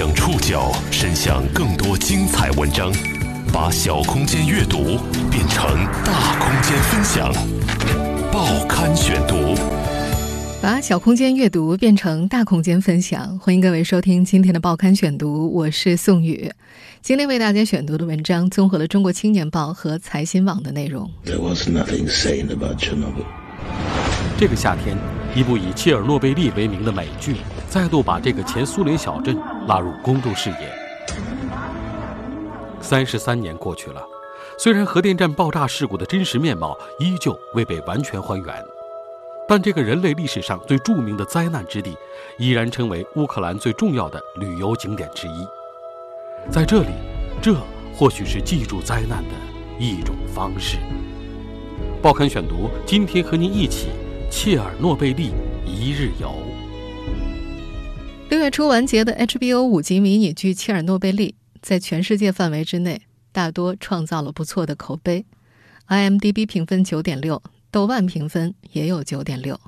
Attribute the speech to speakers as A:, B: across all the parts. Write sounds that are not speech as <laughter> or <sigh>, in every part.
A: 将触角伸向更多精彩文章，把小空间阅读变成大空间分享。报刊选读，
B: 把小空间阅读变成大空间分享。欢迎各位收听今天的报刊选读，我是宋宇。今天为大家选读的文章综合了《中国青年报》和财新网的内容。
C: There was nothing sane about Chernobyl.
D: 这个夏天，一部以切尔诺贝利为名的美剧再度把这个前苏联小镇拉入公众视野。三十三年过去了，虽然核电站爆炸事故的真实面貌依旧未被完全还原，但这个人类历史上最著名的灾难之地，依然成为乌克兰最重要的旅游景点之一。在这里，这或许是记住灾难的一种方式。报刊选读，今天和您一起切尔诺贝利一日游。
B: 六月初完结的 HBO 五集迷你剧《切尔诺贝利》在全世界范围之内大多创造了不错的口碑，IMDB 评分九点六，豆瓣评分也有九点六。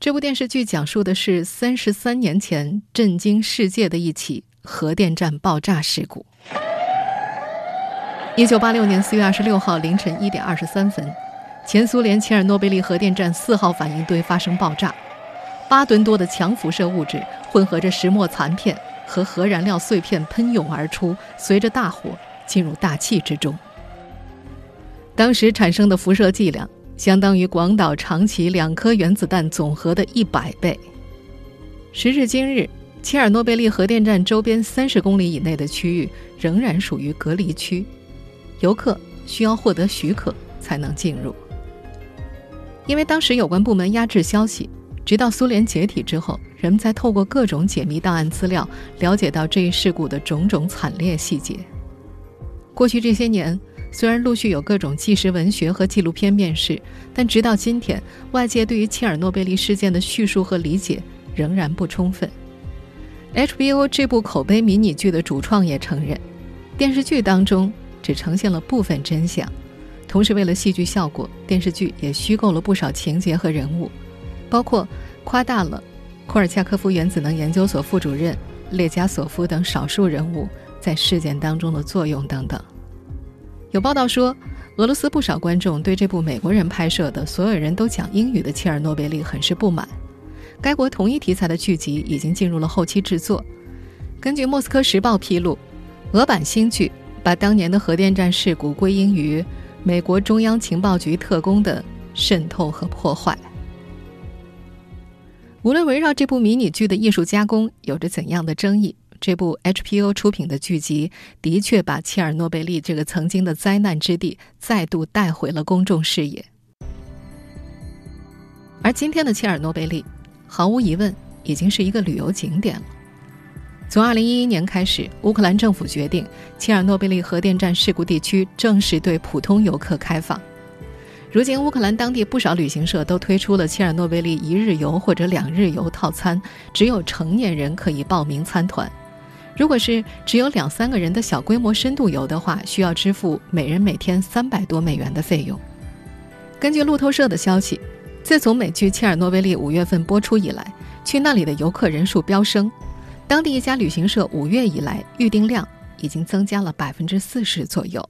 B: 这部电视剧讲述的是三十三年前震惊世界的一起核电站爆炸事故。一九八六年四月二十六号凌晨一点二十三分。前苏联切尔诺贝利核电站四号反应堆发生爆炸，八吨多的强辐射物质混合着石墨残片和核燃料碎片喷涌而出，随着大火进入大气之中。当时产生的辐射剂量相当于广岛、长崎两颗原子弹总和的一百倍。时至今日，切尔诺贝利核电站周边三十公里以内的区域仍然属于隔离区，游客需要获得许可才能进入。因为当时有关部门压制消息，直到苏联解体之后，人们才透过各种解密档案资料了解到这一事故的种种惨烈细节。过去这些年，虽然陆续有各种纪实文学和纪录片面世，但直到今天，外界对于切尔诺贝利事件的叙述和理解仍然不充分。HBO 这部口碑迷你剧的主创也承认，电视剧当中只呈现了部分真相。同时，为了戏剧效果，电视剧也虚构了不少情节和人物，包括夸大了库尔恰科夫原子能研究所副主任列加索夫等少数人物在事件当中的作用等等。有报道说，俄罗斯不少观众对这部美国人拍摄的、所有人都讲英语的切尔诺贝利很是不满。该国同一题材的剧集已经进入了后期制作。根据《莫斯科时报》披露，俄版新剧把当年的核电站事故归因于。美国中央情报局特工的渗透和破坏。无论围绕这部迷你剧的艺术加工有着怎样的争议，这部 HBO 出品的剧集的确把切尔诺贝利这个曾经的灾难之地再度带回了公众视野。而今天的切尔诺贝利，毫无疑问已经是一个旅游景点了。从2011年开始，乌克兰政府决定切尔诺贝利核电站事故地区正式对普通游客开放。如今，乌克兰当地不少旅行社都推出了切尔诺贝利一日游或者两日游套餐，只有成年人可以报名参团。如果是只有两三个人的小规模深度游的话，需要支付每人每天三百多美元的费用。根据路透社的消息，自从美剧《切尔诺贝利》五月份播出以来，去那里的游客人数飙升。当地一家旅行社五月以来预订量已经增加了百分之四十左右。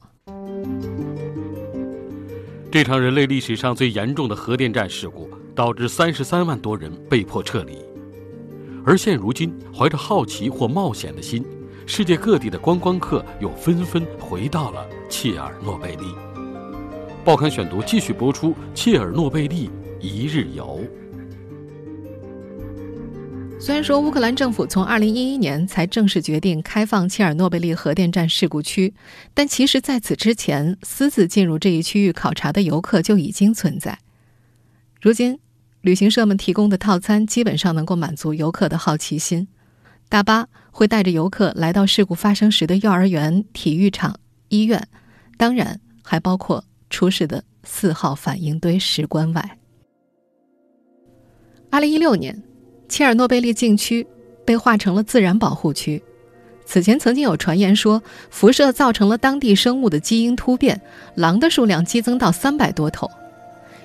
D: 这场人类历史上最严重的核电站事故导致三十三万多人被迫撤离，而现如今，怀着好奇或冒险的心，世界各地的观光客又纷纷回到了切尔诺贝利。报刊选读继续播出：切尔诺贝利一日游。
B: 虽然说乌克兰政府从2011年才正式决定开放切尔诺贝利核电站事故区，但其实在此之前，私自进入这一区域考察的游客就已经存在。如今，旅行社们提供的套餐基本上能够满足游客的好奇心。大巴会带着游客来到事故发生时的幼儿园、体育场、医院，当然还包括出事的四号反应堆石棺外。2016年。切尔诺贝利禁区被划成了自然保护区。此前曾经有传言说，辐射造成了当地生物的基因突变，狼的数量激增到三百多头。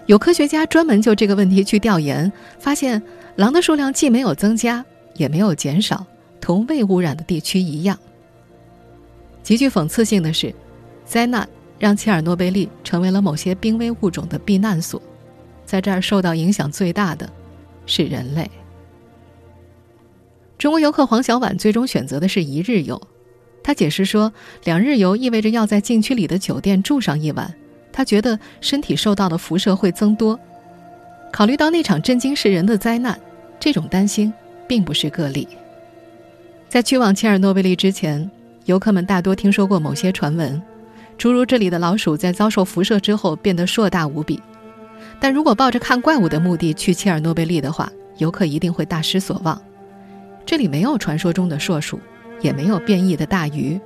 B: 有科学家专门就这个问题去调研，发现狼的数量既没有增加，也没有减少，同未污染的地区一样。极具讽刺性的是，灾难让切尔诺贝利成为了某些濒危物种的避难所，在这儿受到影响最大的是人类。中国游客黄小婉最终选择的是一日游，他解释说，两日游意味着要在禁区里的酒店住上一晚，他觉得身体受到的辐射会增多。考虑到那场震惊世人的灾难，这种担心并不是个例。在去往切尔诺贝利之前，游客们大多听说过某些传闻，诸如这里的老鼠在遭受辐射之后变得硕大无比。但如果抱着看怪物的目的去切尔诺贝利的话，游客一定会大失所望。这里没有传说中的硕鼠，也没有变异的大鱼，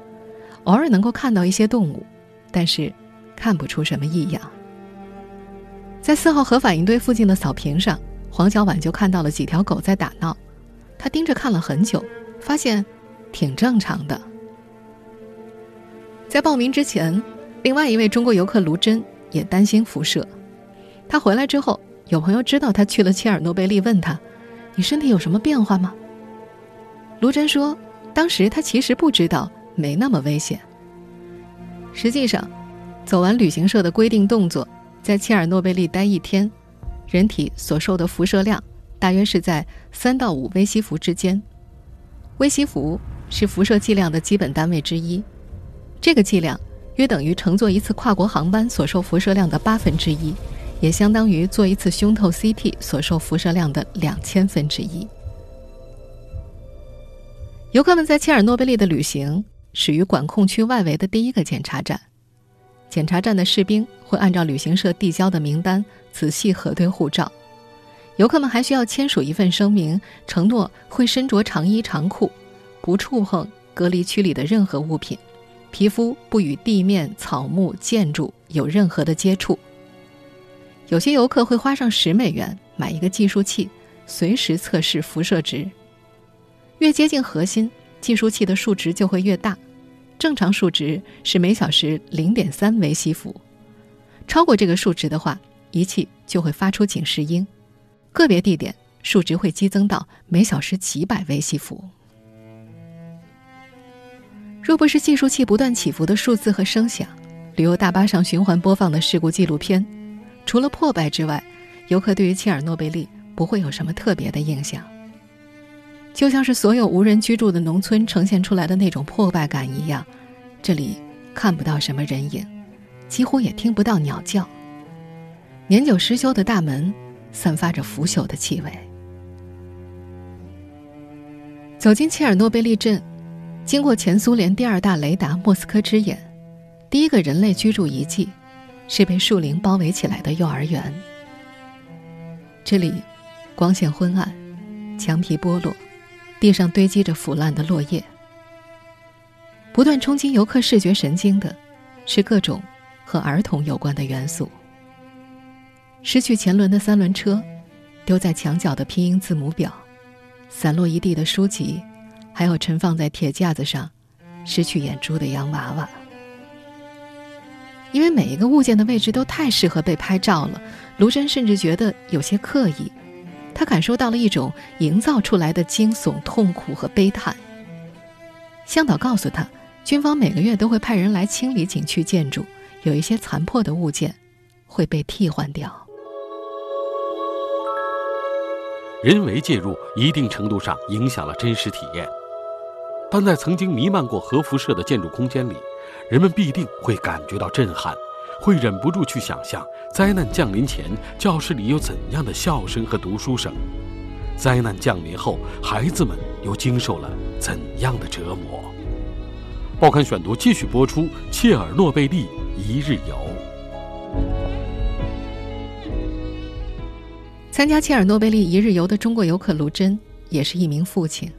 B: 偶尔能够看到一些动物，但是看不出什么异样。在四号核反应堆附近的草坪上，黄小婉就看到了几条狗在打闹，她盯着看了很久，发现挺正常的。在报名之前，另外一位中国游客卢真也担心辐射。他回来之后，有朋友知道他去了切尔诺贝利，问他：“你身体有什么变化吗？”卢真说：“当时他其实不知道，没那么危险。实际上，走完旅行社的规定动作，在切尔诺贝利待一天，人体所受的辐射量大约是在三到五微西弗之间。微西弗是辐射剂量的基本单位之一。”这个剂量约等于乘坐一次跨国航班所受辐射量的八分之一，也相当于做一次胸透 CT 所受辐射量的两千分之一。游客们在切尔诺贝利的旅行始于管控区外围的第一个检查站，检查站的士兵会按照旅行社递交的名单仔细核对护照。游客们还需要签署一份声明，承诺会身着长衣长裤，不触碰隔离区里的任何物品。皮肤不与地面、草木、建筑有任何的接触。有些游客会花上十美元买一个计数器，随时测试辐射值。越接近核心，计数器的数值就会越大。正常数值是每小时零点三微西弗，超过这个数值的话，仪器就会发出警示音。个别地点数值会激增到每小时几百微西弗。若不是计数器不断起伏的数字和声响，旅游大巴上循环播放的事故纪录片，除了破败之外，游客对于切尔诺贝利不会有什么特别的印象。就像是所有无人居住的农村呈现出来的那种破败感一样，这里看不到什么人影，几乎也听不到鸟叫。年久失修的大门散发着腐朽的气味。走进切尔诺贝利镇。经过前苏联第二大雷达莫斯科之眼，第一个人类居住遗迹是被树林包围起来的幼儿园。这里光线昏暗，墙皮剥落，地上堆积着腐烂的落叶。不断冲击游客视觉神经的，是各种和儿童有关的元素：失去前轮的三轮车，丢在墙角的拼音字母表，散落一地的书籍。还有陈放在铁架子上、失去眼珠的洋娃娃，因为每一个物件的位置都太适合被拍照了，卢真甚至觉得有些刻意。他感受到了一种营造出来的惊悚、痛苦和悲叹。向导告诉他，军方每个月都会派人来清理景区建筑，有一些残破的物件会被替换掉。
D: 人为介入，一定程度上影响了真实体验。但在曾经弥漫过核辐射的建筑空间里，人们必定会感觉到震撼，会忍不住去想象灾难降临前教室里有怎样的笑声和读书声，灾难降临后孩子们又经受了怎样的折磨。报刊选读继续播出：切尔诺贝利一日游。
B: 参加切尔诺贝利一日游的中国游客卢真也是一名父亲。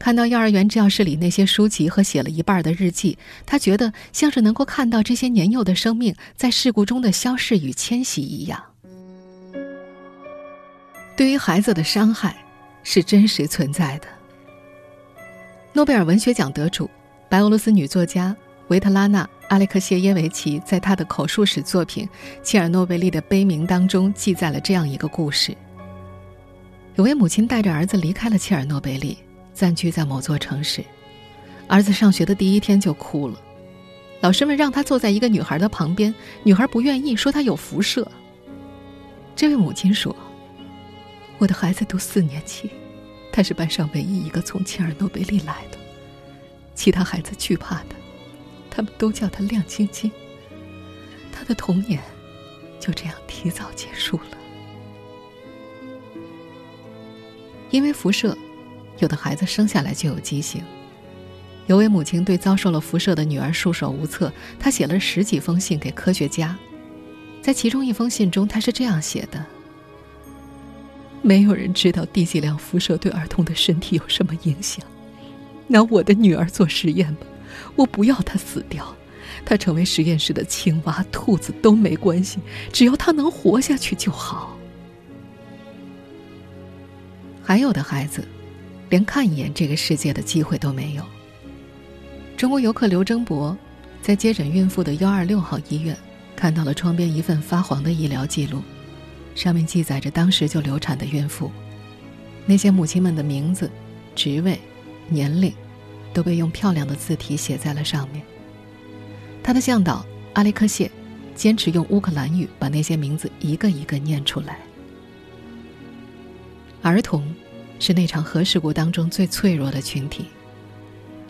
B: 看到幼儿园教室里那些书籍和写了一半的日记，他觉得像是能够看到这些年幼的生命在事故中的消逝与迁徙一样。对于孩子的伤害，是真实存在的。诺贝尔文学奖得主、白俄罗斯女作家维特拉娜·阿列克谢耶维奇在她的口述史作品《切尔诺贝利的悲鸣》当中记载了这样一个故事：有位母亲带着儿子离开了切尔诺贝利。暂居在某座城市。儿子上学的第一天就哭了，老师们让他坐在一个女孩的旁边，女孩不愿意，说她有辐射。这位母亲说：“我的孩子读四年级，他是班上唯一一个从切尔诺贝利来的，其他孩子惧怕他，他们都叫他亮晶晶。他的童年就这样提早结束了。因为辐射，有的孩子生下来就有畸形。”有位母亲对遭受了辐射的女儿束手无策，她写了十几封信给科学家。在其中一封信中，她是这样写的：“没有人知道低剂量辐射对儿童的身体有什么影响。拿我的女儿做实验吧，我不要她死掉，她成为实验室的青蛙、兔子都没关系，只要她能活下去就好。”还有的孩子，连看一眼这个世界的机会都没有。中国游客刘征博，在接诊孕妇的幺二六号医院，看到了窗边一份发黄的医疗记录，上面记载着当时就流产的孕妇，那些母亲们的名字、职位、年龄，都被用漂亮的字体写在了上面。他的向导阿列克谢，坚持用乌克兰语把那些名字一个一个念出来。儿童，是那场核事故当中最脆弱的群体。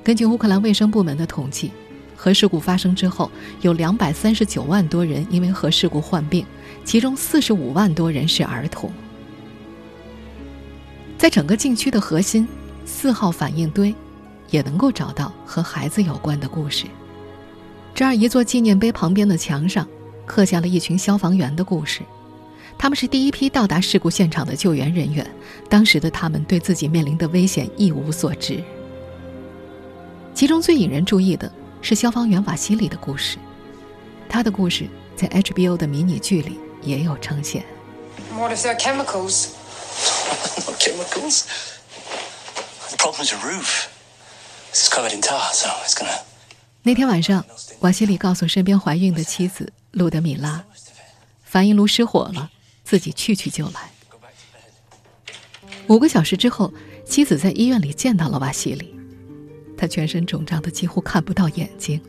B: 根据乌克兰卫生部门的统计，核事故发生之后，有两百三十九万多人因为核事故患病，其中四十五万多人是儿童。在整个禁区的核心四号反应堆，也能够找到和孩子有关的故事。这儿一座纪念碑旁边的墙上，刻下了一群消防员的故事。他们是第一批到达事故现场的救援人员，当时的他们对自己面临的危险一无所知。其中最引人注意的是消防员瓦西里的故事，他的故事在 HBO 的迷你剧里也有呈现。
E: What if they're chemicals?
F: Not <laughs> chemicals. The problem's a roof. This is covered in tar, so it's gonna.
B: 那天晚上，瓦西里告诉身边怀孕的妻子路德米拉，反应炉失火了，自己去去就来。五个小时之后，妻子在医院里见到了瓦西里。他全身肿胀的几乎看不到眼睛，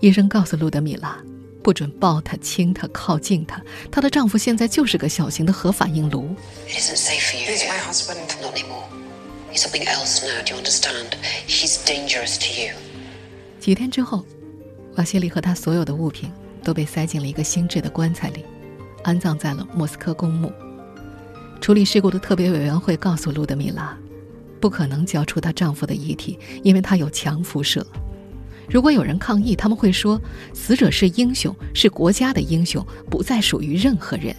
B: 医生告诉路德米拉，不准抱她、亲她、靠近她。她的丈夫现在就是个小型的核反应炉。
E: It isn't safe for you. He's my husband.
G: Not anymore. He's something else now. Do you understand? He's dangerous to you.
B: 几天之后，瓦西里和他所有的物品都被塞进了一个新制的棺材里，安葬在了莫斯科公墓。处理事故的特别委员会告诉路德米拉。不可能交出她丈夫的遗体，因为他有强辐射。如果有人抗议，他们会说：“死者是英雄，是国家的英雄，不再属于任何人。”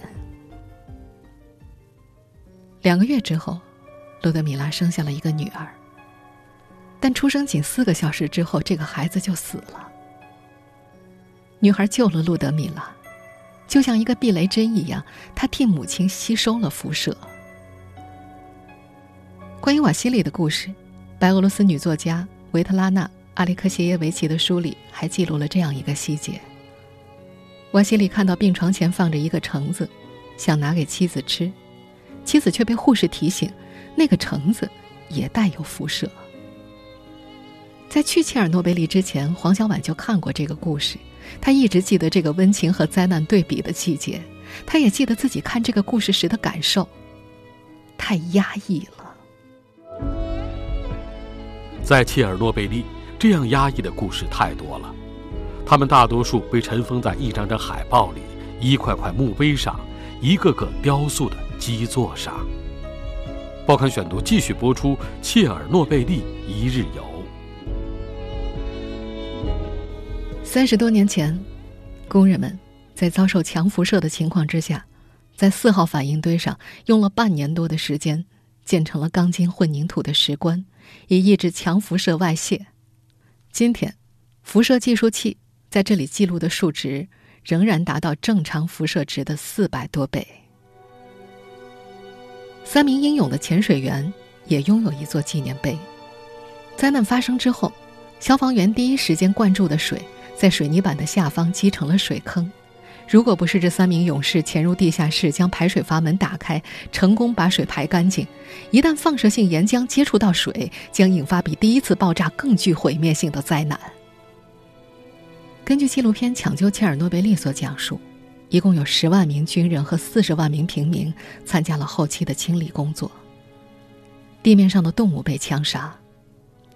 B: 两个月之后，路德米拉生下了一个女儿。但出生仅四个小时之后，这个孩子就死了。女孩救了路德米拉，就像一个避雷针一样，他替母亲吸收了辐射。关于瓦西里的故事，白俄罗斯女作家维特拉娜·阿列克谢耶维奇的书里还记录了这样一个细节：瓦西里看到病床前放着一个橙子，想拿给妻子吃，妻子却被护士提醒，那个橙子也带有辐射。在去切尔诺贝利之前，黄小婉就看过这个故事，她一直记得这个温情和灾难对比的季节，她也记得自己看这个故事时的感受，太压抑了。
D: 在切尔诺贝利，这样压抑的故事太多了，他们大多数被尘封在一张张海报里、一块块墓碑上、一个个雕塑的基座上。报刊选读继续播出《切尔诺贝利一日游》。
B: 三十多年前，工人们在遭受强辐射的情况之下，在四号反应堆上用了半年多的时间，建成了钢筋混凝土的石棺。以抑制强辐射外泄。今天，辐射计数器在这里记录的数值仍然达到正常辐射值的四百多倍。三名英勇的潜水员也拥有一座纪念碑。灾难发生之后，消防员第一时间灌注的水在水泥板的下方积成了水坑，如果不是这三名勇士潜入地下室将排水阀门打开，成功把水排干净，一旦放射性岩浆接触到水，将引发比第一次爆炸更具毁灭性的灾难。根据纪录片《抢救切尔诺贝利》所讲述，一共有十万名军人和四十万名平民参加了后期的清理工作。地面上的动物被枪杀，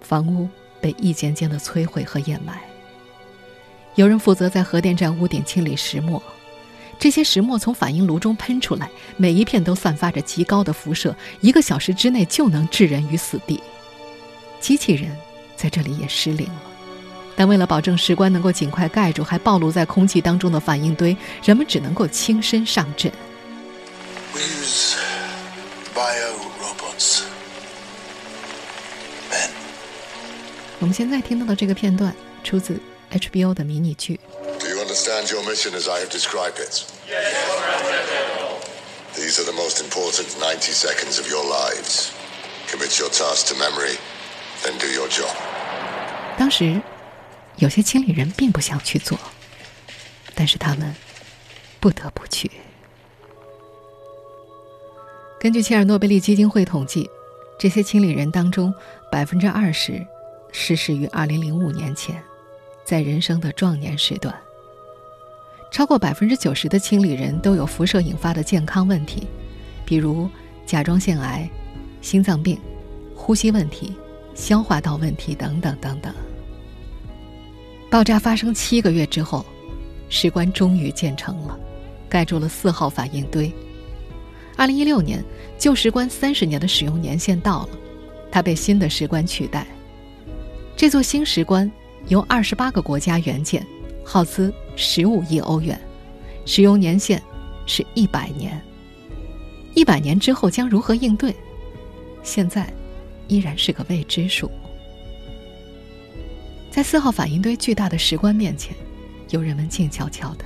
B: 房屋被一间间的摧毁和掩埋。有人负责在核电站屋顶清理石墨，这些石墨从反应炉中喷出来，每一片都散发着极高的辐射，一个小时之内就能置人于死地。机器人在这里也失灵了，但为了保证石棺能够尽快盖住还暴露在空气当中的反应堆，人们只能够亲身上阵。
F: We use bio robots.
B: 我们现在听到的这个片段出自。HBO 的迷你剧。
H: Do you understand your mission as I have described it? Yes, These are the most important 90 seconds of your lives. Commit your task to memory, then do your job.
B: 当时，有些清理人并不想去做，但是他们不得不去。根据切尔诺贝利基金会统计，这些清理人当中，百分之二十逝世于二零零五年前。在人生的壮年时段，超过百分之九十的清理人都有辐射引发的健康问题，比如甲状腺癌、心脏病、呼吸问题、消化道问题等等等等。爆炸发生七个月之后，石棺终于建成了，盖住了四号反应堆。二零一六年，旧石棺三十年的使用年限到了，它被新的石棺取代。这座新石棺。由二十八个国家援建，耗资十五亿欧元，使用年限是一百年。一百年之后将如何应对？现在依然是个未知数。在四号反应堆巨大的石棺面前，有人们静悄悄的，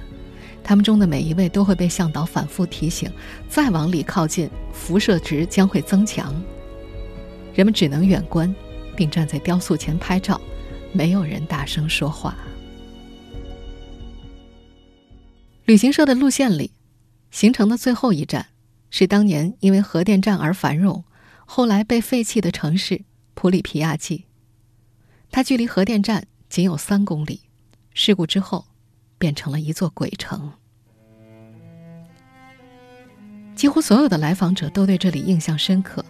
B: 他们中的每一位都会被向导反复提醒：再往里靠近，辐射值将会增强。人们只能远观，并站在雕塑前拍照。没有人大声说话。旅行社的路线里，行程的最后一站是当年因为核电站而繁荣，后来被废弃的城市普里皮亚季。它距离核电站仅有三公里，事故之后变成了一座鬼城。几乎所有的来访者都对这里印象深刻。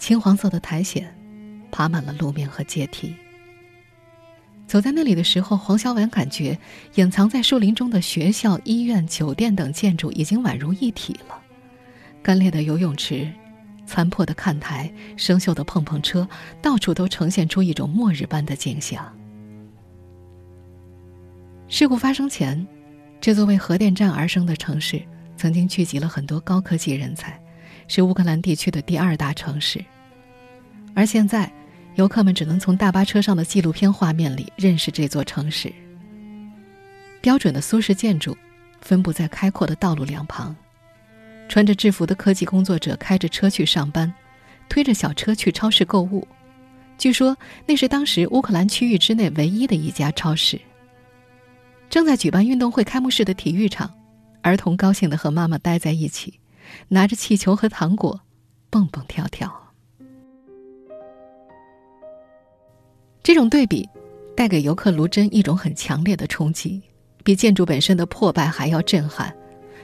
B: 青黄色的苔藓爬满了路面和阶梯。走在那里的时候，黄小婉感觉隐藏在树林中的学校、医院、酒店等建筑已经宛如一体了。干裂的游泳池、残破的看台、生锈的碰碰车，到处都呈现出一种末日般的景象。事故发生前，这座为核电站而生的城市曾经聚集了很多高科技人才，是乌克兰地区的第二大城市。而现在。游客们只能从大巴车上的纪录片画面里认识这座城市。标准的苏式建筑，分布在开阔的道路两旁。穿着制服的科技工作者开着车去上班，推着小车去超市购物。据说那是当时乌克兰区域之内唯一的一家超市。正在举办运动会开幕式的体育场，儿童高兴地和妈妈待在一起，拿着气球和糖果，蹦蹦跳跳。这种对比，带给游客卢真一种很强烈的冲击，比建筑本身的破败还要震撼。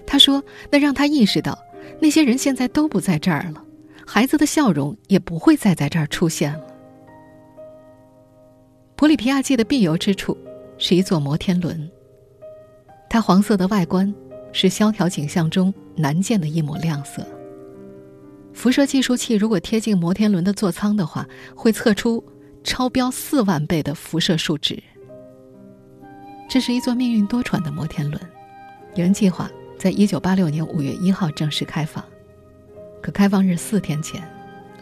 B: 他说：“那让他意识到，那些人现在都不在这儿了，孩子的笑容也不会再在这儿出现了。”普里皮亚季的必游之处是一座摩天轮，它黄色的外观是萧条景象中难见的一抹亮色。辐射计数器如果贴近摩天轮的座舱的话，会测出。超标四万倍的辐射数值。这是一座命运多舛的摩天轮，原计划在一九八六年五月一号正式开放，可开放日四天前，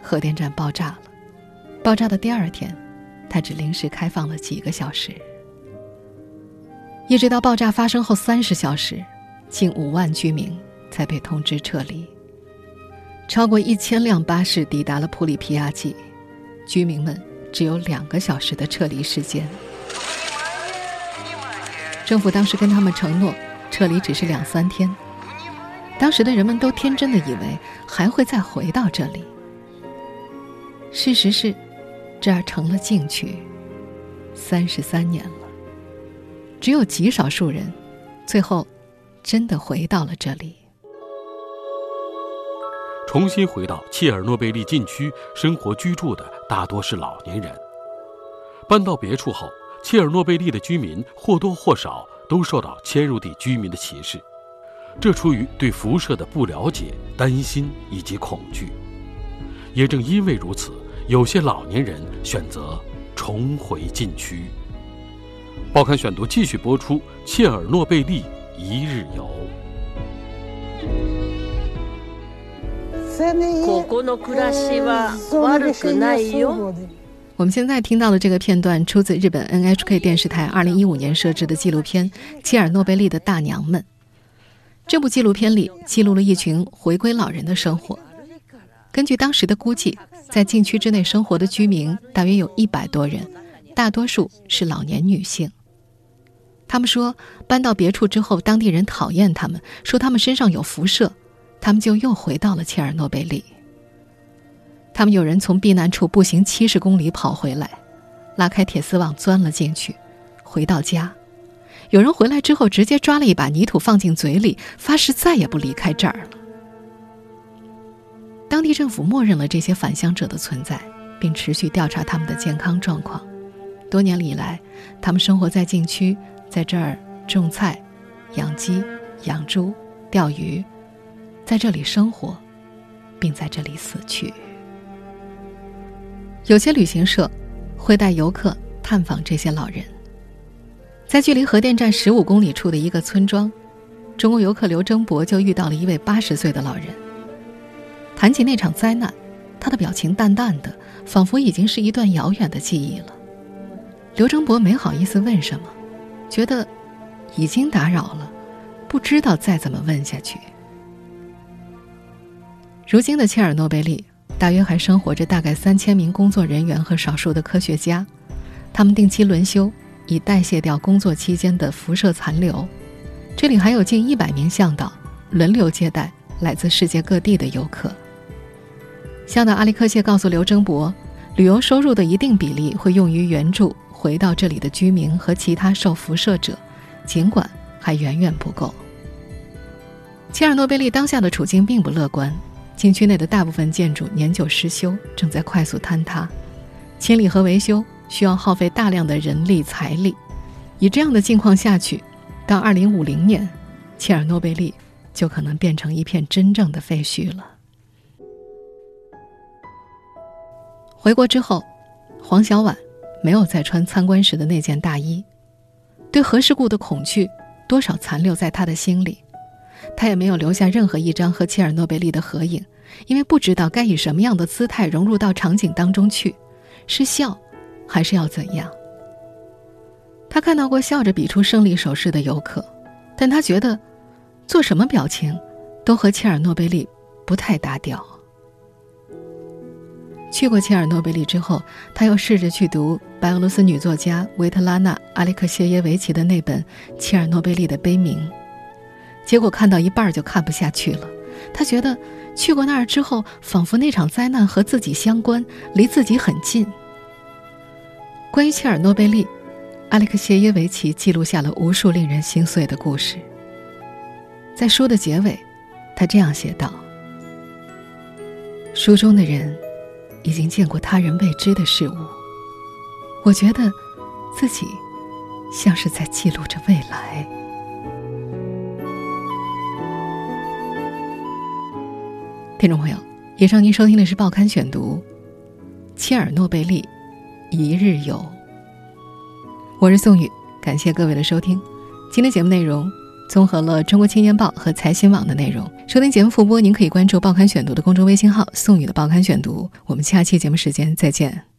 B: 核电站爆炸了。爆炸的第二天，它只临时开放了几个小时。一直到爆炸发生后三十小时，近五万居民才被通知撤离。超过一千辆巴士抵达了普里皮亚季，居民们。只有两个小时的撤离时间。政府当时跟他们承诺，撤离只是两三天。当时的人们都天真的以为还会再回到这里。事实是，这儿成了禁区，三十三年了。只有极少数人，最后真的回到了这里。
D: 重新回到切尔诺贝利禁区生活居住的大多是老年人。搬到别处后，切尔诺贝利的居民或多或少都受到迁入地居民的歧视，这出于对辐射的不了解、担心以及恐惧。也正因为如此，有些老年人选择重回禁区。报刊选读继续播出切尔诺贝利一日游。
B: 我们现在听到的这个片段出自日本 NHK 电视台2015年摄制的纪录片《切尔诺贝利的大娘们》。这部纪录片里记录了一群回归老人的生活。根据当时的估计，在禁区之内生活的居民大约有一百多人，大多数是老年女性。他们说，搬到别处之后，当地人讨厌他们，说他们身上有辐射。他们就又回到了切尔诺贝利。他们有人从避难处步行七十公里跑回来，拉开铁丝网钻了进去，回到家。有人回来之后直接抓了一把泥土放进嘴里，发誓再也不离开这儿了。当地政府默认了这些返乡者的存在，并持续调查他们的健康状况。多年以来，他们生活在禁区，在这儿种菜、养鸡、养猪、钓鱼。在这里生活，并在这里死去。有些旅行社会带游客探访这些老人。在距离核电站十五公里处的一个村庄，中国游客刘征博就遇到了一位八十岁的老人。谈起那场灾难，他的表情淡淡的，仿佛已经是一段遥远的记忆了。刘征博没好意思问什么，觉得已经打扰了，不知道再怎么问下去。如今的切尔诺贝利，大约还生活着大概三千名工作人员和少数的科学家，他们定期轮休，以代谢掉工作期间的辐射残留。这里还有近一百名向导，轮流接待来自世界各地的游客。向导阿里克谢告诉刘征博，旅游收入的一定比例会用于援助回到这里的居民和其他受辐射者，尽管还远远不够。切尔诺贝利当下的处境并不乐观。禁区内的大部分建筑年久失修，正在快速坍塌，清理和维修需要耗费大量的人力财力。以这样的境况下去，到2050年，切尔诺贝利就可能变成一片真正的废墟了。回国之后，黄小婉没有再穿参观时的那件大衣，对核事故的恐惧多少残留在他的心里。他也没有留下任何一张和切尔诺贝利的合影，因为不知道该以什么样的姿态融入到场景当中去，是笑，还是要怎样？他看到过笑着比出胜利手势的游客，但他觉得，做什么表情，都和切尔诺贝利不太搭调。去过切尔诺贝利之后，他又试着去读白俄罗斯女作家维特拉娜·阿列克谢耶维奇的那本《切尔诺贝利的悲鸣》。结果看到一半就看不下去了，他觉得去过那儿之后，仿佛那场灾难和自己相关，离自己很近。关于切尔诺贝利，阿列克谢耶维奇记录下了无数令人心碎的故事。在书的结尾，他这样写道：“书中的人已经见过他人未知的事物，我觉得自己像是在记录着未来。”听众朋友，以上您收听的是《报刊选读》，切尔诺贝利一日游。我是宋宇，感谢各位的收听。今天节目内容综合了《中国青年报》和财新网的内容。收听节目复播，您可以关注《报刊选读》的公众微信号“宋宇的报刊选读”。我们下期节目时间再见。